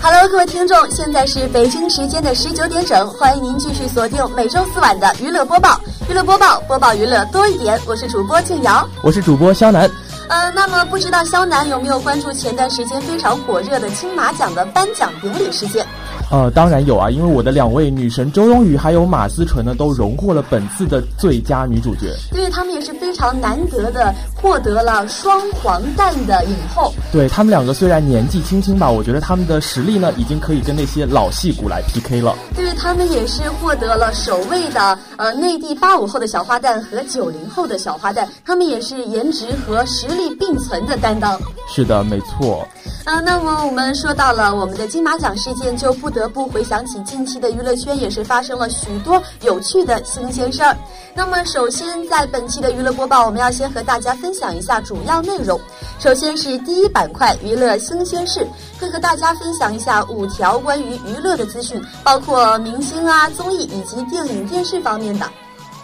Hello，各位听众，现在是北京时间的十九点整，欢迎您继续锁定每周四晚的娱乐播报。娱乐播报，播报娱乐多一点。我是主播静瑶，我是主播肖楠。呃，那么不知道肖楠有没有关注前段时间非常火热的金马奖的颁奖典礼事件？呃，当然有啊，因为我的两位女神周冬雨还有马思纯呢，都荣获了本次的最佳女主角。对他们也是非常难得的获得了双黄蛋的影后。对他们两个虽然年纪轻轻吧，我觉得他们的实力呢，已经可以跟那些老戏骨来 PK 了。对他们也是获得了首位的呃内地八五后的小花旦和九零后的小花旦，他们也是颜值和实力并存的担当。是的，没错。啊，那么我们说到了我们的金马奖事件，就不得不得不回想起近期的娱乐圈也是发生了许多有趣的新鲜事儿。那么首先在本期的娱乐播报，我们要先和大家分享一下主要内容。首先是第一板块娱乐新鲜事，会和大家分享一下五条关于娱乐的资讯，包括明星啊、综艺以及电影电视方面的。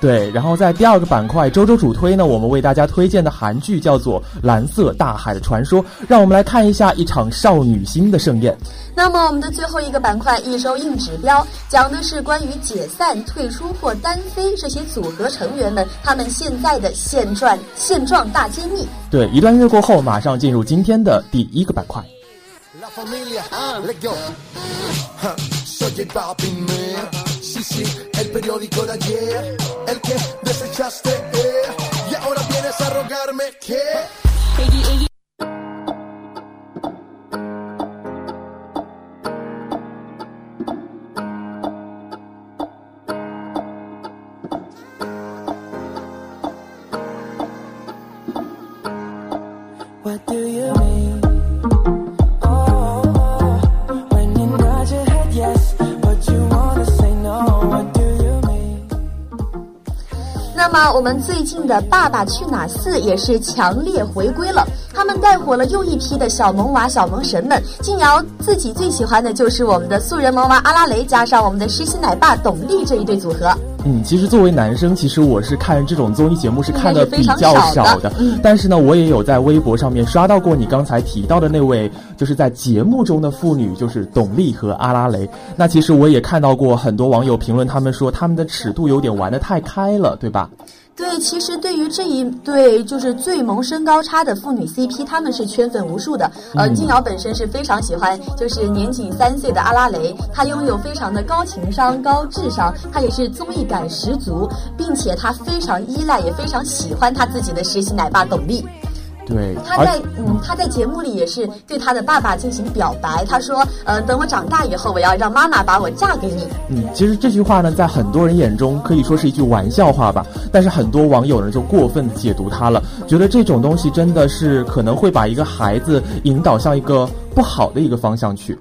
对，然后在第二个板块周周主推呢，我们为大家推荐的韩剧叫做《蓝色大海的传说》，让我们来看一下一场少女心的盛宴。那么我们的最后一个板块一周硬指标，讲的是关于解散、退出或单飞这些组合成员们他们现在的现状现状大揭秘。对，一段音乐过后，马上进入今天的第一个板块。el periódico de ayer, el que desechaste, eh, y ahora vienes a rogarme que... 那，我们最近的《爸爸去哪儿四》也是强烈回归了，他们带火了又一批的小萌娃、小萌神们。静瑶自己最喜欢的就是我们的素人萌娃阿拉蕾，加上我们的实习奶爸董力这一对组合。嗯，其实作为男生，其实我是看这种综艺节目是看的比较少的。嗯，但是呢，我也有在微博上面刷到过你刚才提到的那位，就是在节目中的妇女，就是董丽和阿拉蕾。那其实我也看到过很多网友评论，他们说他们的尺度有点玩的太开了，对吧？对，其实对于这一对就是最萌身高差的父女 CP，他们是圈粉无数的。呃，静瑶本身是非常喜欢，就是年仅三岁的阿拉蕾，她拥有非常的高情商、高智商，她也是综艺感十足，并且她非常依赖，也非常喜欢她自己的实习奶爸董丽。对，他在嗯，他在节目里也是对他的爸爸进行表白。他说：“呃，等我长大以后，我要让妈妈把我嫁给你。”嗯，其实这句话呢，在很多人眼中可以说是一句玩笑话吧。但是很多网友呢，就过分解读他了，觉得这种东西真的是可能会把一个孩子引导向一个不好的一个方向去。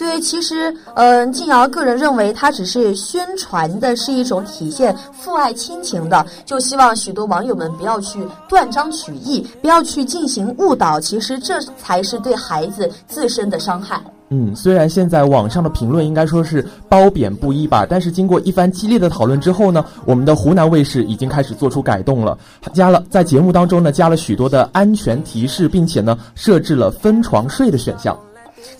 对，其实，嗯，静瑶个人认为，它只是宣传的是一种体现父爱亲情的，就希望许多网友们不要去断章取义，不要去进行误导，其实这才是对孩子自身的伤害。嗯，虽然现在网上的评论应该说是褒贬不一吧，但是经过一番激烈的讨论之后呢，我们的湖南卫视已经开始做出改动了，加了在节目当中呢加了许多的安全提示，并且呢设置了分床睡的选项。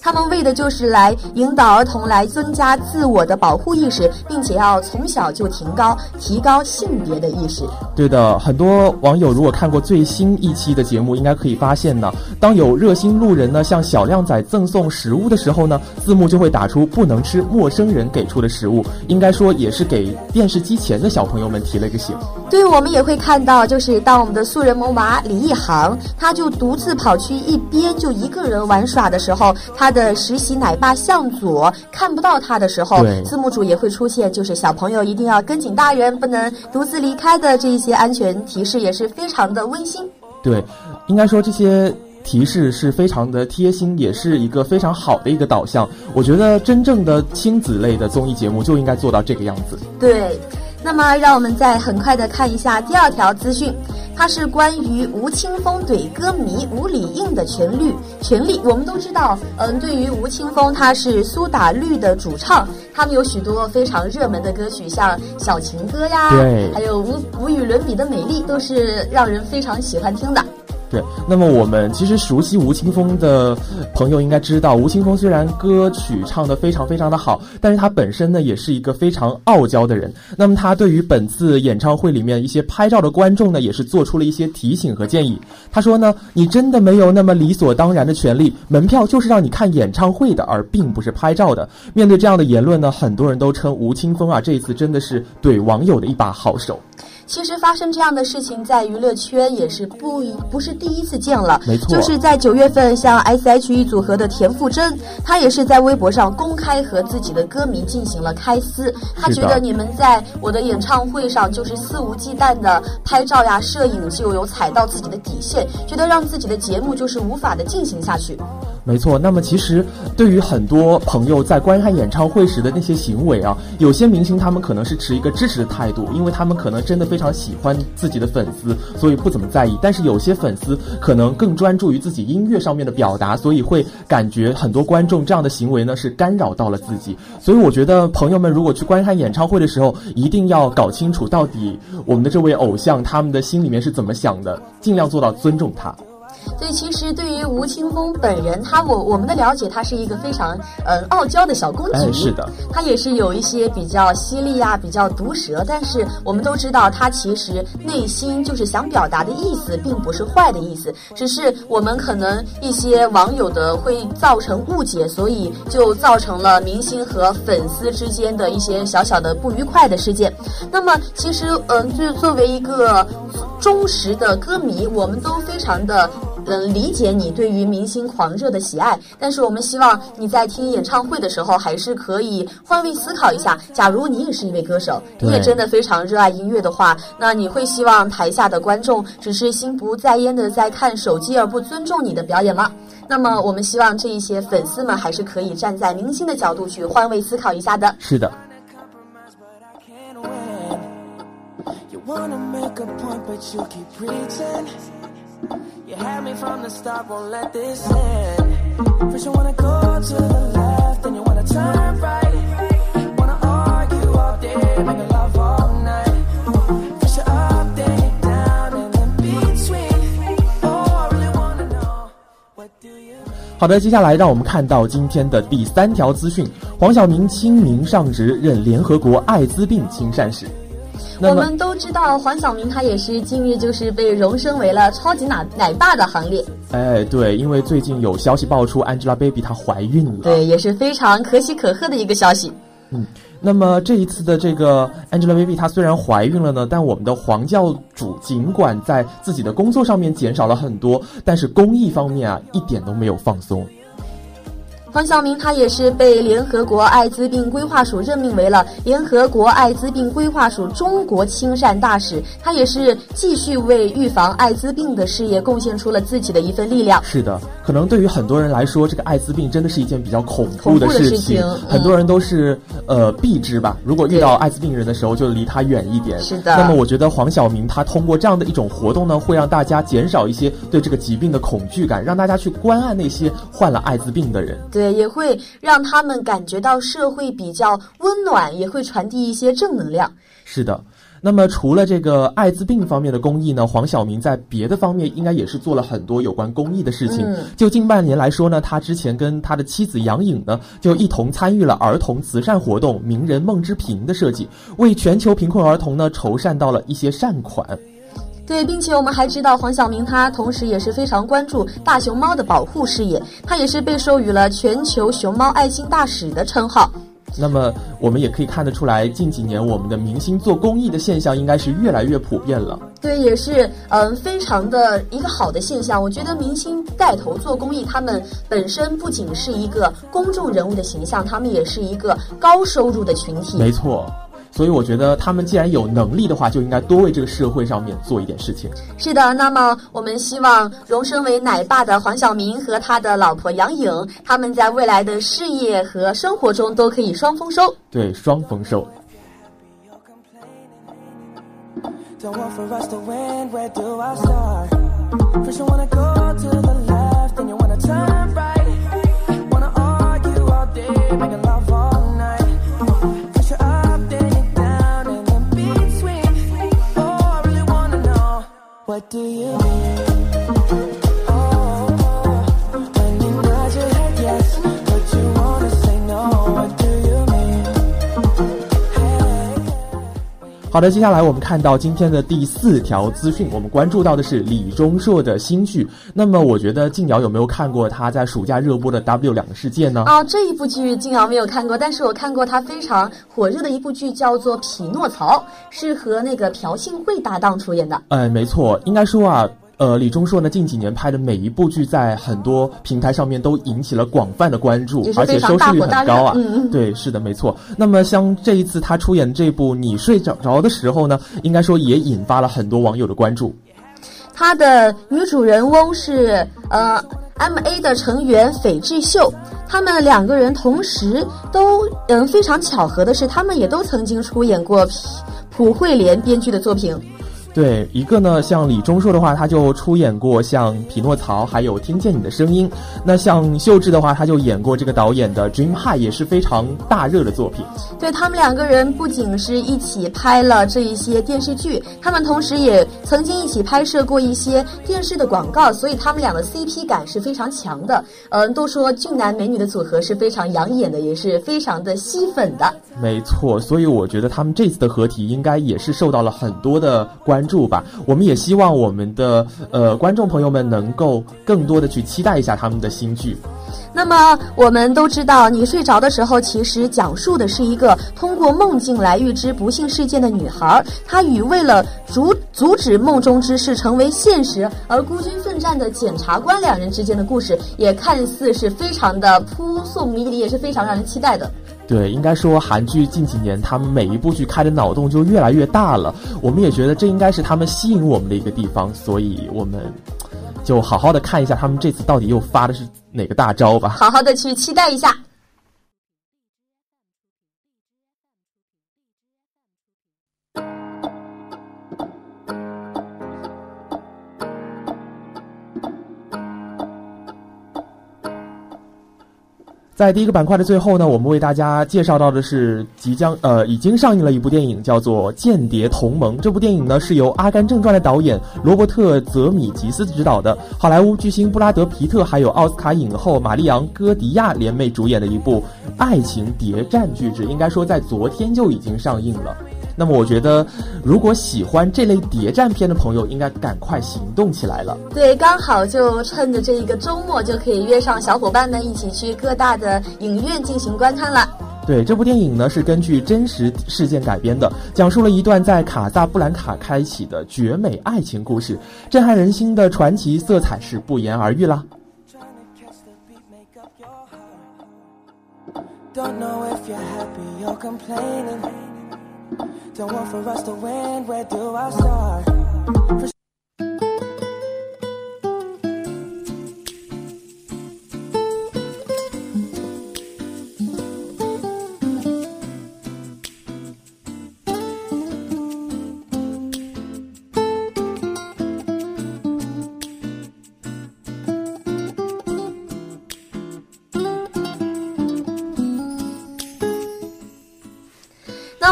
他们为的就是来引导儿童来增加自我的保护意识，并且要从小就提高提高性别的意识。对的，很多网友如果看过最新一期的节目，应该可以发现呢，当有热心路人呢向小靓仔赠送食物的时候呢，字幕就会打出不能吃陌生人给出的食物，应该说也是给电视机前的小朋友们提了一个醒。对，我们也会看到，就是当我们的素人萌娃李一航，他就独自跑去一边就一个人玩耍的时候，他的实习奶爸向左看不到他的时候，字幕组也会出现，就是小朋友一定要跟紧大人，不能独自离开的这一些安全提示，也是非常的温馨。对，应该说这些提示是非常的贴心，也是一个非常好的一个导向。我觉得真正的亲子类的综艺节目就应该做到这个样子。对。那么，让我们再很快的看一下第二条资讯，它是关于吴青峰怼歌迷吴理应的权律。权利，我们都知道，嗯，对于吴青峰，他是苏打绿的主唱，他们有许多非常热门的歌曲，像《小情歌》呀，对，还有无无与伦比的美丽，都是让人非常喜欢听的。对，那么我们其实熟悉吴青峰的朋友应该知道，吴青峰虽然歌曲唱得非常非常的好，但是他本身呢也是一个非常傲娇的人。那么他对于本次演唱会里面一些拍照的观众呢，也是做出了一些提醒和建议。他说呢，你真的没有那么理所当然的权利，门票就是让你看演唱会的，而并不是拍照的。面对这样的言论呢，很多人都称吴青峰啊，这一次真的是怼网友的一把好手。其实发生这样的事情，在娱乐圈也是不一不是第一次见了。没错，就是在九月份，像 S.H.E 组合的田馥甄，她也是在微博上公开和自己的歌迷进行了开撕。她觉得你们在我的演唱会上就是肆无忌惮的拍照呀、摄影，就有踩到自己的底线，觉得让自己的节目就是无法的进行下去。没错，那么其实对于很多朋友在观看演唱会时的那些行为啊，有些明星他们可能是持一个支持的态度，因为他们可能真的非常喜欢自己的粉丝，所以不怎么在意。但是有些粉丝可能更专注于自己音乐上面的表达，所以会感觉很多观众这样的行为呢是干扰到了自己。所以我觉得朋友们如果去观看演唱会的时候，一定要搞清楚到底我们的这位偶像他们的心里面是怎么想的，尽量做到尊重他。所以，其实对于吴青峰本人，他我我们的了解，他是一个非常嗯傲娇的小公举。是的，他也是有一些比较犀利呀，比较毒舌。但是我们都知道，他其实内心就是想表达的意思，并不是坏的意思，只是我们可能一些网友的会造成误解，所以就造成了明星和粉丝之间的一些小小的不愉快的事件。那么，其实嗯，就作为一个忠实的歌迷，我们都非常的。能理解你对于明星狂热的喜爱，但是我们希望你在听演唱会的时候，还是可以换位思考一下。假如你也是一位歌手，你也真的非常热爱音乐的话，那你会希望台下的观众只是心不在焉的在看手机而不尊重你的表演吗？那么我们希望这一些粉丝们还是可以站在明星的角度去换位思考一下的。是的。Wanna make a point, but You had me from the start, won't let this end. First you wanna go to the left, then you wanna turn right. Wanna argue all day, make love all night. First you're up, then you're down, and in between. Oh, I really wanna know what do you. 好的，接下来让我们看到今天的第三条资讯：黄晓明清明上职，任联合国艾滋病亲善使。我们都知道黄晓明，他也是近日就是被荣升为了超级奶奶爸的行列。哎，对，因为最近有消息爆出，Angelababy 她怀孕了。对，也是非常可喜可贺的一个消息。嗯，那么这一次的这个 Angelababy 她虽然怀孕了呢，但我们的黄教主尽管在自己的工作上面减少了很多，但是公益方面啊一点都没有放松。黄晓明他也是被联合国艾滋病规划署任命为了联合国艾滋病规划署中国亲善大使，他也是继续为预防艾滋病的事业贡献出了自己的一份力量。是的，可能对于很多人来说，这个艾滋病真的是一件比较恐怖的事情，很多人都是呃避之吧。如果遇到艾滋病人的时候，就离他远一点。是的。那么我觉得黄晓明他通过这样的一种活动呢，会让大家减少一些对这个疾病的恐惧感，让大家去关爱那些患了艾滋病的人。对，也会让他们感觉到社会比较温暖，也会传递一些正能量。是的。那么除了这个艾滋病方面的公益呢，黄晓明在别的方面应该也是做了很多有关公益的事情。就近半年来说呢，他之前跟他的妻子杨颖呢，就一同参与了儿童慈善活动“名人梦之瓶”的设计，为全球贫困儿童呢筹善到了一些善款。对，并且我们还知道黄晓明他同时也是非常关注大熊猫的保护事业，他也是被授予了全球熊猫爱心大使的称号。那么我们也可以看得出来，近几年我们的明星做公益的现象应该是越来越普遍了。对，也是嗯，非常的一个好的现象。我觉得明星带头做公益，他们本身不仅是一个公众人物的形象，他们也是一个高收入的群体。没错。所以我觉得他们既然有能力的话，就应该多为这个社会上面做一点事情。是的，那么我们希望荣升为奶爸的黄晓明和他的老婆杨颖，他们在未来的事业和生活中都可以双丰收。对，双丰收。What do you mean? 好的，接下来我们看到今天的第四条资讯，我们关注到的是李钟硕的新剧。那么，我觉得静瑶有没有看过他在暑假热播的《W 两个世界》呢？啊，这一部剧静瑶没有看过，但是我看过他非常火热的一部剧，叫做《匹诺曹》，是和那个朴信惠搭档出演的。哎，没错，应该说啊。呃，李钟硕呢近几年拍的每一部剧，在很多平台上面都引起了广泛的关注，而且收视率很高啊。嗯对，是的，没错。那么像这一次他出演这部《你睡着着的时候》呢，应该说也引发了很多网友的关注。他的女主人翁是呃 M A 的成员斐智秀，他们两个人同时都嗯非常巧合的是，他们也都曾经出演过朴惠莲编剧的作品。对，一个呢，像李钟硕的话，他就出演过像《匹诺曹》，还有《听见你的声音》。那像秀智的话，他就演过这个导演的《Dream High》，也是非常大热的作品。对他们两个人不仅是一起拍了这一些电视剧，他们同时也曾经一起拍摄过一些电视的广告，所以他们俩的 CP 感是非常强的。嗯，都说俊男美女的组合是非常养眼的，也是非常的吸粉的。没错，所以我觉得他们这次的合体应该也是受到了很多的关。关注吧，我们也希望我们的呃观众朋友们能够更多的去期待一下他们的新剧。那么我们都知道，你睡着的时候，其实讲述的是一个通过梦境来预知不幸事件的女孩，她与为了阻阻止梦中之事成为现实而孤军奋战的检察官两人之间的故事，也看似是非常的扑朔迷离，也是非常让人期待的。对，应该说韩剧近几年他们每一部剧开的脑洞就越来越大了，我们也觉得这应该是他们吸引我们的一个地方，所以我们就好好的看一下他们这次到底又发的是哪个大招吧，好好的去期待一下。在第一个板块的最后呢，我们为大家介绍到的是即将呃已经上映了一部电影，叫做《间谍同盟》。这部电影呢是由《阿甘正传》的导演罗伯特·泽米吉斯执导的，好莱坞巨星布拉德·皮特还有奥斯卡影后玛丽昂·戈迪亚联袂主演的一部爱情谍战巨制，应该说在昨天就已经上映了。那么我觉得，如果喜欢这类谍战片的朋友，应该赶快行动起来了。对，刚好就趁着这一个周末，就可以约上小伙伴们一起去各大的影院进行观看了。对，这部电影呢是根据真实事件改编的，讲述了一段在卡萨布兰卡开启的绝美爱情故事，震撼人心的传奇色彩是不言而喻啦。Don't want for us to win, where do I start?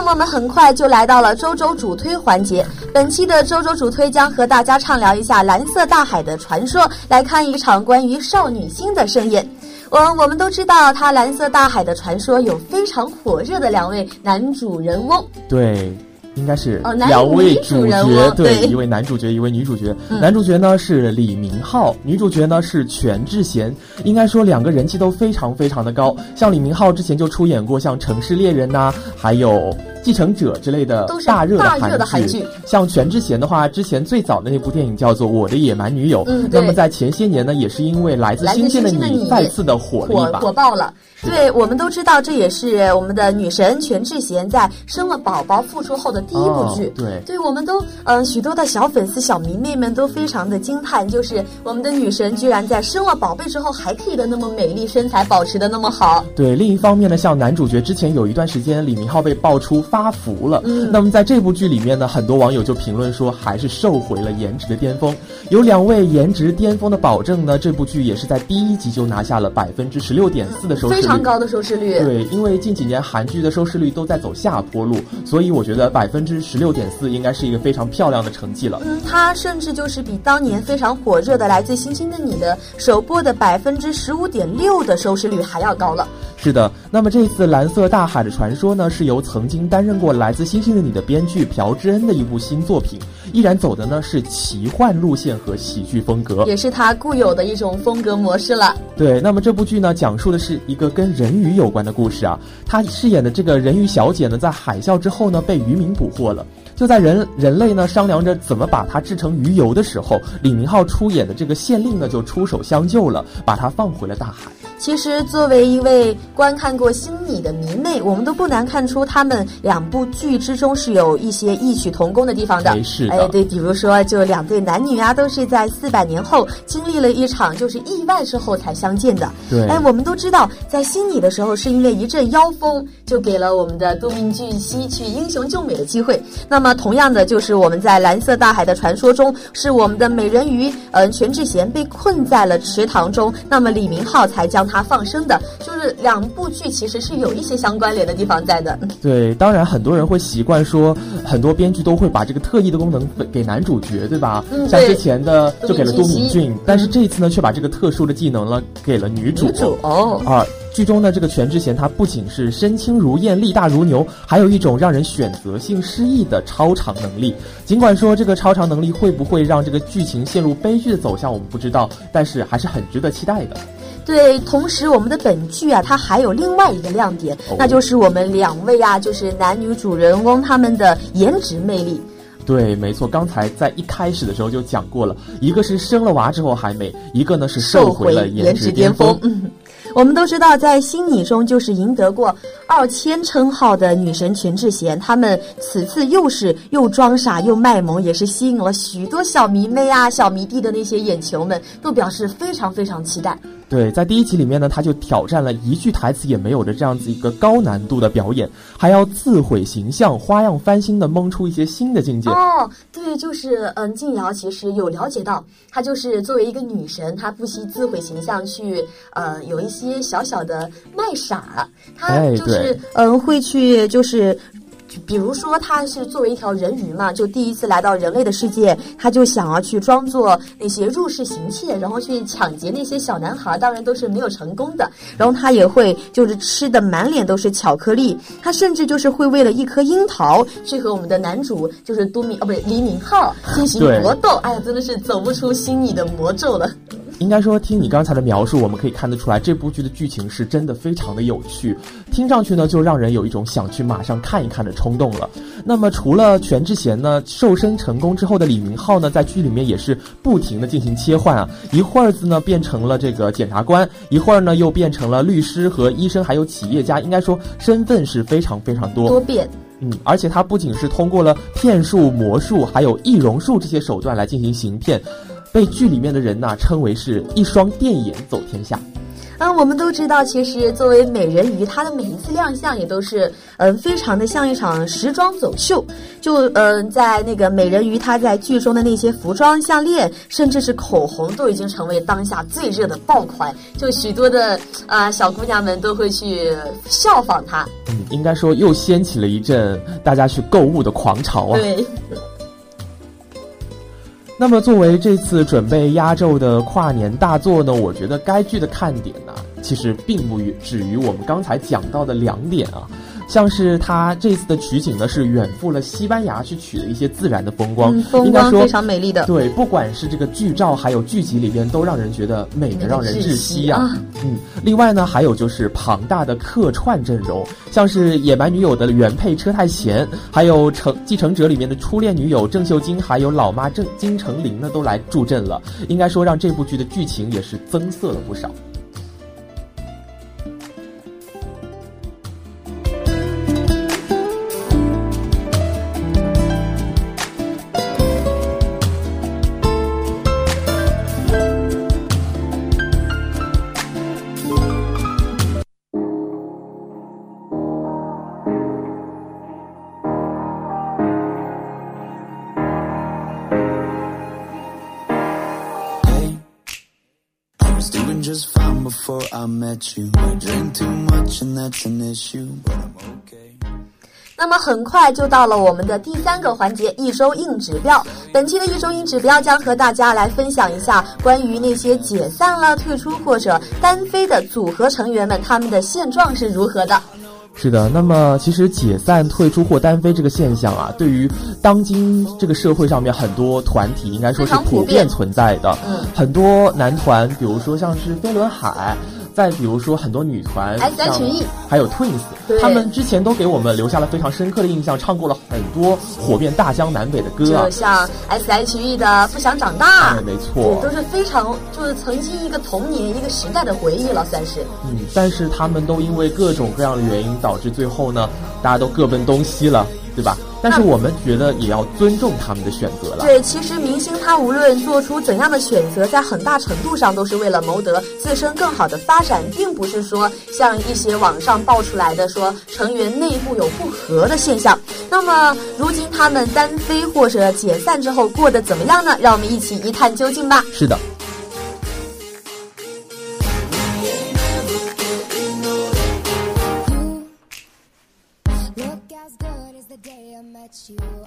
么我们很快就来到了周周主推环节。本期的周周主推将和大家畅聊一下蓝色大海的传说，来看一场关于少女心的盛宴。我我们都知道，它蓝色大海的传说有非常火热的两位男主人翁。对。应该是哦两位主角，对一位男主角，一位女主角。嗯男主角呢是李明浩，女主角呢是全智贤。应该说两个人气都非常非常的高。像李明浩之前就出演过像《城市猎人》呐，还有《继承者》之类的大热的的韩剧像全智贤的话，之前最早的那部电影叫做《我的野蛮女友》。嗯那么在前些年呢，也是因为《来自星星的你再次的火了火一把。火爆了。对，我们都知道，这也是我们的女神全智贤在生了宝宝复出后的第一部剧。哦对对，我们都嗯、呃许多的小粉丝、小迷妹们都非常的惊叹，就是我们的女神居然在生了宝贝之后还可以的那么美丽，身材保持的那么好。对，另一方面呢，像男主角之前有一段时间，李明浩被爆出发福了。嗯那么在这部剧里面呢，很多网友就评论说，还是瘦回了颜值的巅峰。有两位颜值巅峰的保证呢，这部剧也是在第一集就拿下了百分之十六点四的收视率，非常高的收视率。对，因为近几年韩剧的收视率都在走下坡路，所以我觉得百分之十六点四应该是一个非常漂亮的成绩了。嗯，它甚至就是比当年非常火热的《来自星星的你》的首播的百分之十五点六的收视率还要高了。是的，那么这次《蓝色大海的传说》呢，是由曾经担任过《来自星星的你》的编剧朴智恩的一部新作品，依然走的呢是奇幻路线和喜剧风格。也是他固有的一种风格模式了。对，那么这部剧呢，讲述的是一个跟人鱼有关的故事啊。他饰演的这个人鱼小姐呢，在海啸之后呢，被渔民捕获了。就在人人类呢商量着怎么把它制成鱼油的时候，李明浩出演的这个县令呢就出手相救了，把它放回了大海。其实，作为一位观看过《星你》的迷妹，我们都不难看出他们两部剧之中是有一些异曲同工的地方的。哎是的哎，对，比如说，就两对男女啊，都是在四百年后经历了一场就是意外之后才相见的。对哎，我们都知道，在《星你》的时候，是因为一阵妖风，就给了我们的都敏俊熙去英雄救美的机会。那么，同样的，就是我们在《蓝色大海的传说》中，是我们的美人鱼，嗯、全智贤被困在了池塘中，那么李明浩才将她放生的。就是两部剧其实是有一些相关联的地方在的。对，当然很多人会习惯说，很多编剧都会把这个特异的功能给给男主角，对吧？嗯对像之前的就给了都都敏俊但是这一次呢，却把这个特殊的技能呢给了女主。女主哦，啊，剧中呢这个全智贤，她不仅是身轻如燕、力大如牛，还有一种让人选择性失忆的超常能力。尽管说这个超常能力会不会让这个剧情陷入悲剧的走向，我们不知道，但是还是很值得期待的。对，同时我们的本剧啊，它还有另外一个亮点，哦那就是我们两位啊，就是男女主人公他们的颜值魅力。对，没错，刚才在一开始的时候就讲过了，一个是生了娃之后还美，一个呢是瘦回了颜值巅峰。嗯，我们都知道，在《新女》中就是赢得过二千称号的女神全智贤，她们此次又是又装傻又卖萌，也是吸引了许多小迷妹啊、小迷弟的那些眼球们，都表示非常非常期待。对，在第一集里面呢，他就挑战了一句台词也没有的这样子一个高难度的表演，还要自毁形象，花样翻新的蒙出一些新的境界。哦，对，就是嗯，静瑶其实有了解到，她就是作为一个女神，她不惜自毁形象去呃有一些小小的卖傻，她哎就是对嗯会去就是。比如说，他是作为一条人鱼嘛，就第一次来到人类的世界，他就想要去装作那些入室行窃，然后去抢劫那些小男孩，当然都是没有成功的。然后他也会就是吃的满脸都是巧克力，他甚至就是会为了一颗樱桃去和我们的男主就是都敏哦不是李敏镐进行搏斗。哎呀，真的是走不出心里的魔咒了。应该说，听你刚才的描述，我们可以看得出来，这部剧的剧情是真的非常的有趣，听上去呢，就让人有一种想去马上看一看的冲动了。那么，除了全智贤呢，瘦身成功之后的李明浩呢，在剧里面也是不停的进行切换啊，一会儿子呢变成了这个检察官，一会儿呢又变成了律师和医生，还有企业家，应该说身份是非常非常多。多变。嗯，而且他不仅是通过了骗术、魔术，还有易容术这些手段来进行行骗，被剧里面的人呐、称为是一双电眼走天下。嗯，我们都知道，其实作为美人鱼，她的每一次亮相也都是，嗯，非常的像一场时装走秀。就，嗯，在那个美人鱼她在剧中的那些服装、项链，甚至是口红，都已经成为当下最热的爆款。就许多的啊小姑娘们都会去效仿她。嗯，应该说又掀起了一阵大家去购物的狂潮啊。对。那么，作为这次准备压轴的跨年大作呢，我觉得该剧的看点呢，其实并不止于我们刚才讲到的两点啊。像是他这次的取景呢，是远赴了西班牙去取了一些自然的风光，风光非常美丽的。对，不管是这个剧照，还有剧集里边，都让人觉得美的让人窒息啊。嗯，另外呢，还有就是庞大的客串阵容，像是《野蛮女友》的原配车太贤，还有《承继承者》里面的初恋女友郑秀晶，还有老妈郑金成玲呢，都来助阵了。应该说，让这部剧的剧情也是增色了不少。那么很快就到了我们的第三个环节——一周硬指标。本期的一周硬指标将和大家来分享一下关于那些解散了、退出或者单飞的组合成员们，他们的现状是如何的。是的，那么其实解散、退出或单飞这个现象啊，对于当今这个社会上面很多团体，应该说是普遍存在的。嗯，很多男团，比如说像是飞轮海。再比如说，很多女团，S.H.E，还有 Twins，他们之前都给我们留下了非常深刻的印象，唱过了很多火遍大江南北的歌，就像 S.H.E 的《不想长大》，没错，都是非常就是曾经一个童年一个时代的回忆了，算是。嗯，但是他们都因为各种各样的原因，导致最后呢，大家都各奔东西了。对吧？但是我们觉得也要尊重他们的选择了。对，其实明星他无论做出怎样的选择，在很大程度上都是为了谋得自身更好的发展，并不是说像一些网上爆出来的说成员内部有不和的现象。那么如今他们单飞或者解散之后过得怎么样呢？让我们一起一探究竟吧。是的。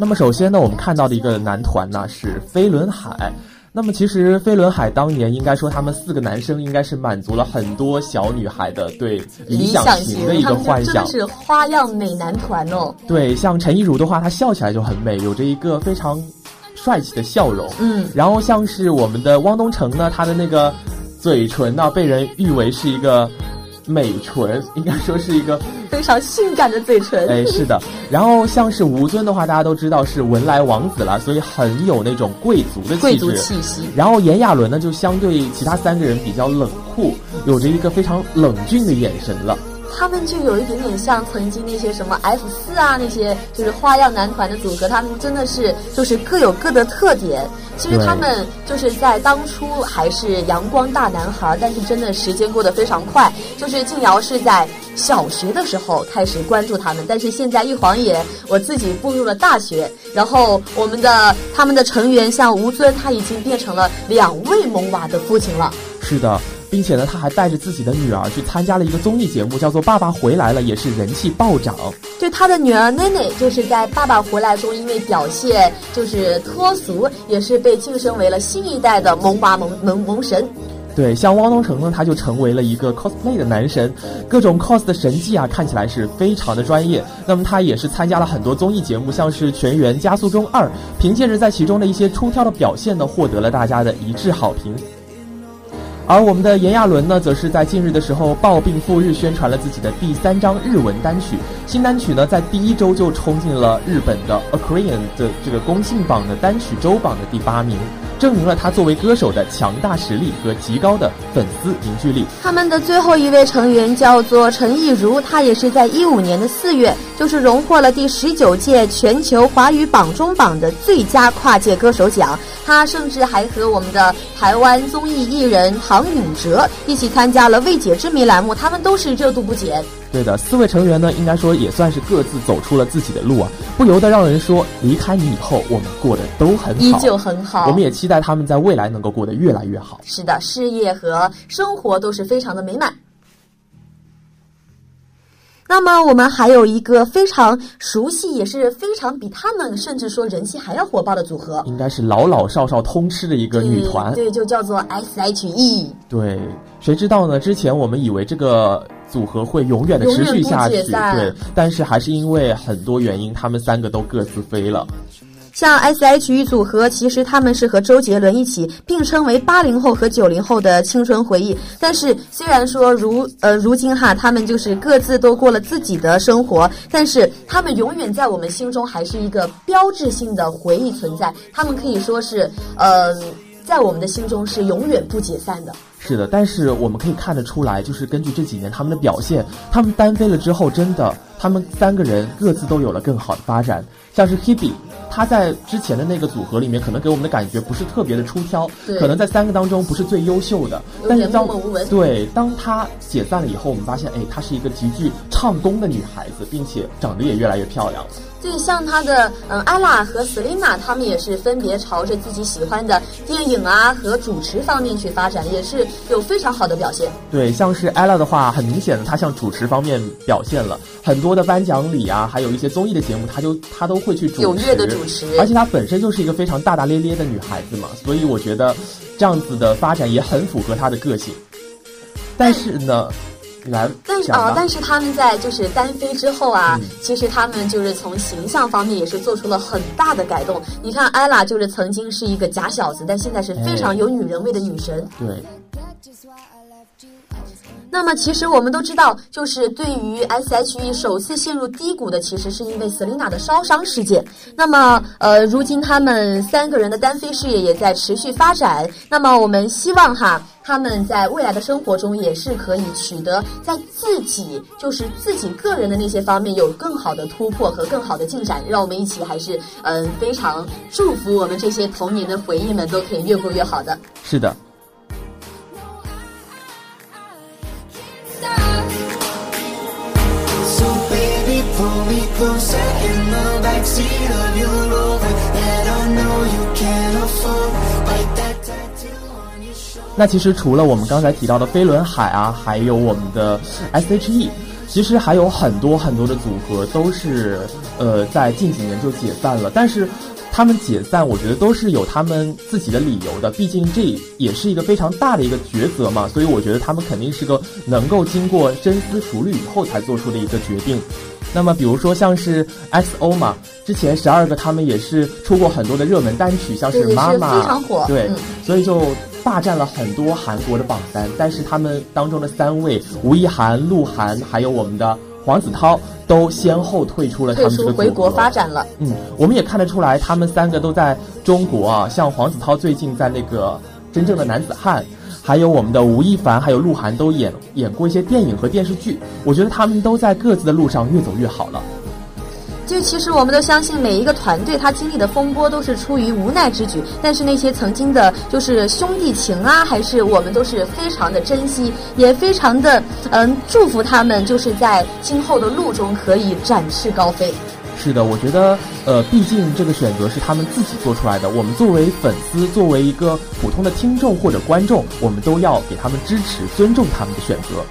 那么首先呢，我们看到的一个男团呢是飞轮海。那么其实飞轮海当年应该说他们四个男生应该是满足了很多小女孩的对理想型的一个幻想，是花样美男团哦。对，像陈亦儒的话，他笑起来就很美，有着一个非常帅气的笑容。嗯，然后像是我们的汪东城呢，他的那个嘴唇呢，被人誉为是一个。美唇应该说是一个非常性感的嘴唇，哎，是的。然后像是吴尊的话，大家都知道是文莱王子了，所以很有那种贵族的贵族气息。然后炎亚纶呢，就相对其他三个人比较冷酷，有着一个非常冷峻的眼神了。他们就有一点点像曾经那些什么 F 四啊，那些就是花样男团的组合，他们真的是就是各有各的特点。其实他们就是在当初还是阳光大男孩，但是真的时间过得非常快。就是静瑶是在小学的时候开始关注他们，但是现在一晃眼，我自己步入了大学，然后我们的他们的成员像吴尊，他已经变成了两位萌娃的父亲了。是的。并且呢，他还带着自己的女儿去参加了一个综艺节目，叫做《爸爸回来了》，也是人气暴涨。对他的女儿内内，就是在《爸爸回来》中，因为表现就是脱俗，也是被晋升为了新一代的萌娃萌萌萌神。对，像汪东城呢，他就成为了一个 cosplay 的男神，各种 cos 的神技啊，看起来是非常的专业。那么他也是参加了很多综艺节目，像是《全员加速中二》，凭借着在其中的一些出挑的表现呢，获得了大家的一致好评。而我们的炎亚纶呢，则是在近日的时候抱病赴日，宣传了自己的第三张日文单曲。新单曲呢，在第一周就冲进了日本的 a k o r e a n 的这个公信榜的单曲周榜的第八名。证明了他作为歌手的强大实力和极高的粉丝凝聚力。他们的最后一位成员叫做陈亦儒，他也是在一五年的四月，就是荣获了第十九届全球华语榜中榜的最佳跨界歌手奖。他甚至还和我们的台湾综艺艺人唐王允哲一起参加了《未解之谜》栏目，他们都是热度不减。对的，四位成员呢，应该说也算是各自走出了自己的路啊，不由得让人说，离开你以后，我们过得都很好，依旧很好。我们也期待他们在未来能够过得越来越好。是的，事业和生活都是非常的美满。那么我们还有一个非常熟悉，也是非常比他们甚至说人气还要火爆的组合，应该是老老少少通吃的一个女团，对，就叫做 S.H.E。对，谁知道呢？之前我们以为这个组合会永远的持续下去，对，但是还是因为很多原因，他们三个都各自飞了。像 S.H.E 组合，其实他们是和周杰伦一起并称为八零后和九零后的青春回忆。但是虽然说如呃如今哈，他们就是各自都过了自己的生活，但是他们永远在我们心中还是一个标志性的回忆存在。他们可以说是呃，在我们的心中是永远不解散的。是的，但是我们可以看得出来，就是根据这几年他们的表现，他们单飞了之后，真的他们三个人各自都有了更好的发展，像是 Hebe。他在之前的那个组合里面，可能给我们的感觉不是特别的出挑，可能在三个当中不是最优秀的。但是当对当他解散了以后，我们发现，哎，她是一个极具唱功的女孩子，并且长得也越来越漂亮。对，像他的嗯，艾拉和 Selina，他们也是分别朝着自己喜欢的电影啊和主持方面去发展，也是有非常好的表现。对，像是艾拉的话，很明显的，她向主持方面表现了很多的颁奖礼啊，还有一些综艺的节目，她就她都会去主持。而且她本身就是一个非常大大咧咧的女孩子嘛，所以我觉得这样子的发展也很符合她的个性。但是呢，来，但是啊，但是他们在就是单飞之后啊，其实他们就是从形象方面也是做出了很大的改动。你看，艾拉就是曾经是一个假小子，但现在是非常有女人味的女神。对。那么其实我们都知道，就是对于 S.H.E 首次陷入低谷的，其实是因为 Selina 的烧伤事件。那么，呃，如今他们三个人的单飞事业也在持续发展。那么我们希望哈，他们在未来的生活中也是可以取得在自己就是自己个人的那些方面有更好的突破和更好的进展。让我们一起还是嗯非常祝福我们这些童年的回忆们都可以越过越好的。是的。那其实除了我们刚才提到的飞轮海啊，还有我们的 S.H.E，其实还有很多很多的组合都是呃在近几年就解散了，但是。他们解散，我觉得都是有他们自己的理由的。毕竟这也是一个非常大的一个抉择嘛，所以我觉得他们肯定是个能够经过深思熟虑以后才做出的一个决定。那么，比如说像是 X.O 嘛，之前十二个他们也是出过很多的热门单曲，像是妈妈，非常火，对，所以就霸占了很多韩国的榜单。但是他们当中的三位吴亦涵、鹿晗，还有我们的。黄子韬都先后退出了他们这个回国发展了。嗯，我们也看得出来，他们三个都在中国啊。像黄子韬最近在那个《真正的男子汉》，还有我们的吴亦凡，还有鹿晗都演演过一些电影和电视剧。我觉得他们都在各自的路上越走越好了。就其实我们都相信每一个团队他经历的风波都是出于无奈之举，但是那些曾经的就是兄弟情啊，还是我们都是非常的珍惜，也非常的嗯祝福他们，就是在今后的路中可以展翅高飞。是的，我觉得呃，毕竟这个选择是他们自己做出来的，我们作为粉丝，作为一个普通的听众或者观众，我们都要给他们支持，尊重他们的选择。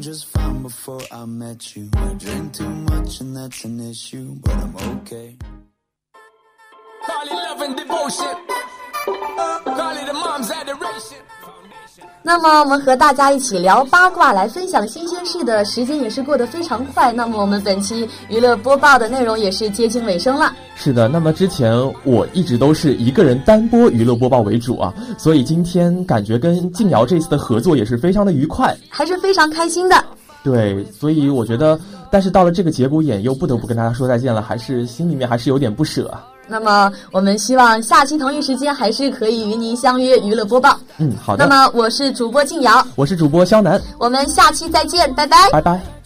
Just fine before I met you. I drink too much and that's an issue, but I'm okay. It love and devotion. 那么，我们和大家一起聊八卦，来分享新鲜事的，时间也是过得非常快。那么我们本期娱乐播报的内容也是接近尾声了。是的，那么之前我一直都是一个人单播娱乐播报为主啊，所以今天感觉跟静瑶这次的合作也是非常的愉快，还是非常开心的。对，所以我觉得，但是到了这个节骨眼，又不得不跟大家说再见了，还是心里面还是有点不舍。那么我们希望下期同一时间还是可以与您相约娱乐播报。嗯，好的。那么我是主播静瑶，我是主播肖楠，我们下期再见，拜拜，拜拜。